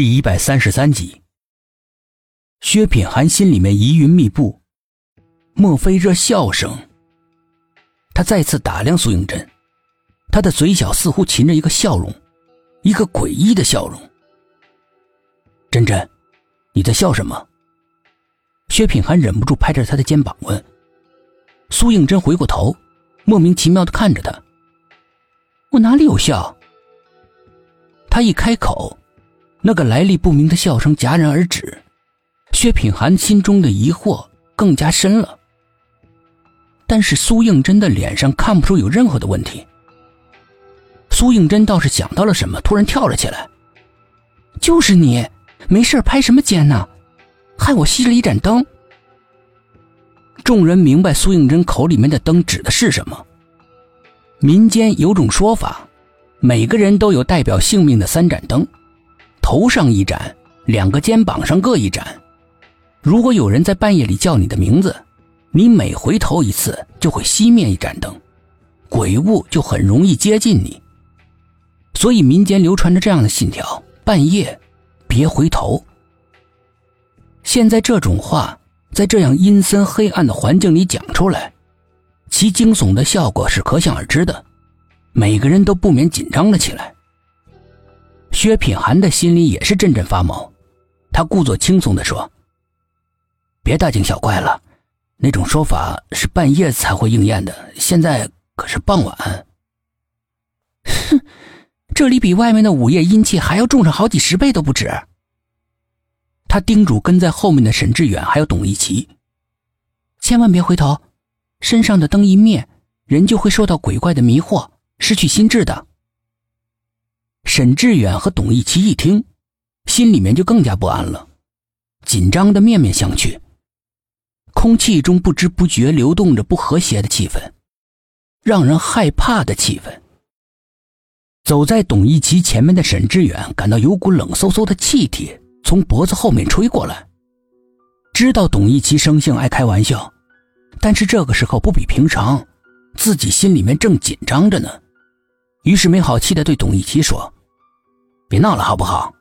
第一百三十三集，薛品涵心里面疑云密布，莫非这笑声？他再次打量苏应真，他的嘴角似乎噙着一个笑容，一个诡异的笑容。真真，你在笑什么？薛品涵忍不住拍着他的肩膀问。苏应真回过头，莫名其妙的看着他。我哪里有笑？他一开口。那个来历不明的笑声戛然而止，薛品涵心中的疑惑更加深了。但是苏应真的脸上看不出有任何的问题。苏应真倒是想到了什么，突然跳了起来：“就是你，没事拍什么肩呢？害我熄了一盏灯。”众人明白苏应真口里面的灯指的是什么。民间有种说法，每个人都有代表性命的三盏灯。头上一盏，两个肩膀上各一盏。如果有人在半夜里叫你的名字，你每回头一次就会熄灭一盏灯，鬼物就很容易接近你。所以民间流传着这样的信条：半夜别回头。现在这种话在这样阴森黑暗的环境里讲出来，其惊悚的效果是可想而知的，每个人都不免紧张了起来。薛品涵的心里也是阵阵发毛，他故作轻松地说：“别大惊小怪了，那种说法是半夜才会应验的，现在可是傍晚。”哼，这里比外面的午夜阴气还要重上好几十倍都不止。他叮嘱跟在后面的沈志远还有董一奇：“千万别回头，身上的灯一灭，人就会受到鬼怪的迷惑，失去心智的。”沈志远和董一奇一听，心里面就更加不安了，紧张的面面相觑。空气中不知不觉流动着不和谐的气氛，让人害怕的气氛。走在董一奇前面的沈志远感到有股冷飕飕的气体从脖子后面吹过来，知道董一奇生性爱开玩笑，但是这个时候不比平常，自己心里面正紧张着呢。于是没好气的对董一奇说：“别闹了，好不好？”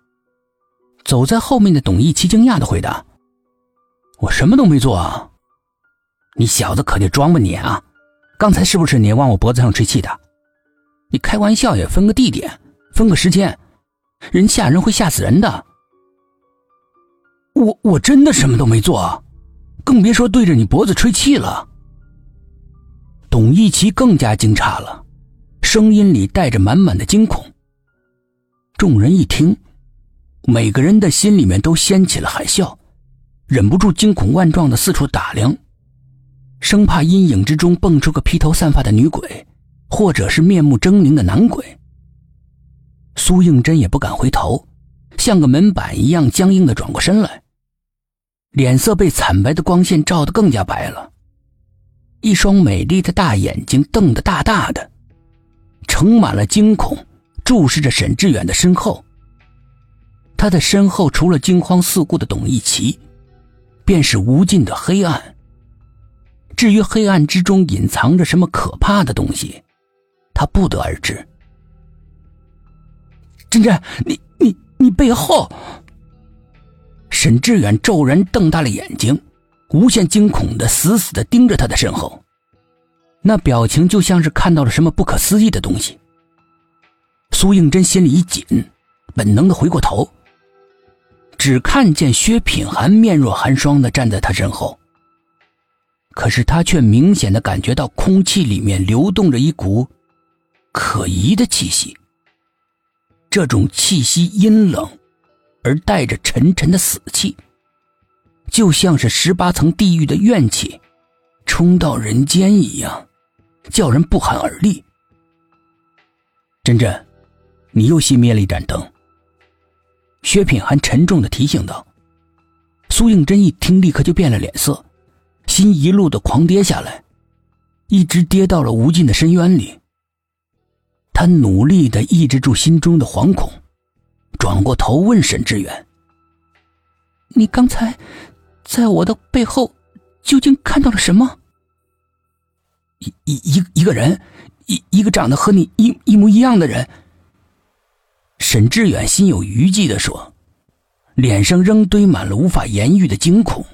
走在后面的董一奇惊讶的回答：“我什么都没做啊！你小子可就装吧你啊！刚才是不是你往我脖子上吹气的？你开玩笑也分个地点，分个时间，人吓人会吓死人的。我我真的什么都没做，更别说对着你脖子吹气了。”董一奇更加惊诧了。声音里带着满满的惊恐。众人一听，每个人的心里面都掀起了海啸，忍不住惊恐万状的四处打量，生怕阴影之中蹦出个披头散发的女鬼，或者是面目狰狞的男鬼。苏应真也不敢回头，像个门板一样僵硬的转过身来，脸色被惨白的光线照得更加白了，一双美丽的大眼睛瞪得大大的。盛满了惊恐，注视着沈志远的身后。他的身后除了惊慌四顾的董一奇，便是无尽的黑暗。至于黑暗之中隐藏着什么可怕的东西，他不得而知。真真，你你你背后！沈志远骤然瞪大了眼睛，无限惊恐的死死的盯着他的身后。那表情就像是看到了什么不可思议的东西。苏应真心里一紧，本能的回过头，只看见薛品涵面若寒霜的站在他身后。可是他却明显的感觉到空气里面流动着一股可疑的气息。这种气息阴冷，而带着沉沉的死气，就像是十八层地狱的怨气冲到人间一样。叫人不寒而栗。真真，你又熄灭了一盏灯。薛品涵沉重的提醒道。苏应真一听，立刻就变了脸色，心一路的狂跌下来，一直跌到了无尽的深渊里。他努力的抑制住心中的惶恐，转过头问沈志远：“你刚才在我的背后究竟看到了什么？”一一一一个人，一一个长得和你一一模一样的人。沈志远心有余悸的说：“脸上仍堆满了无法言喻的惊恐。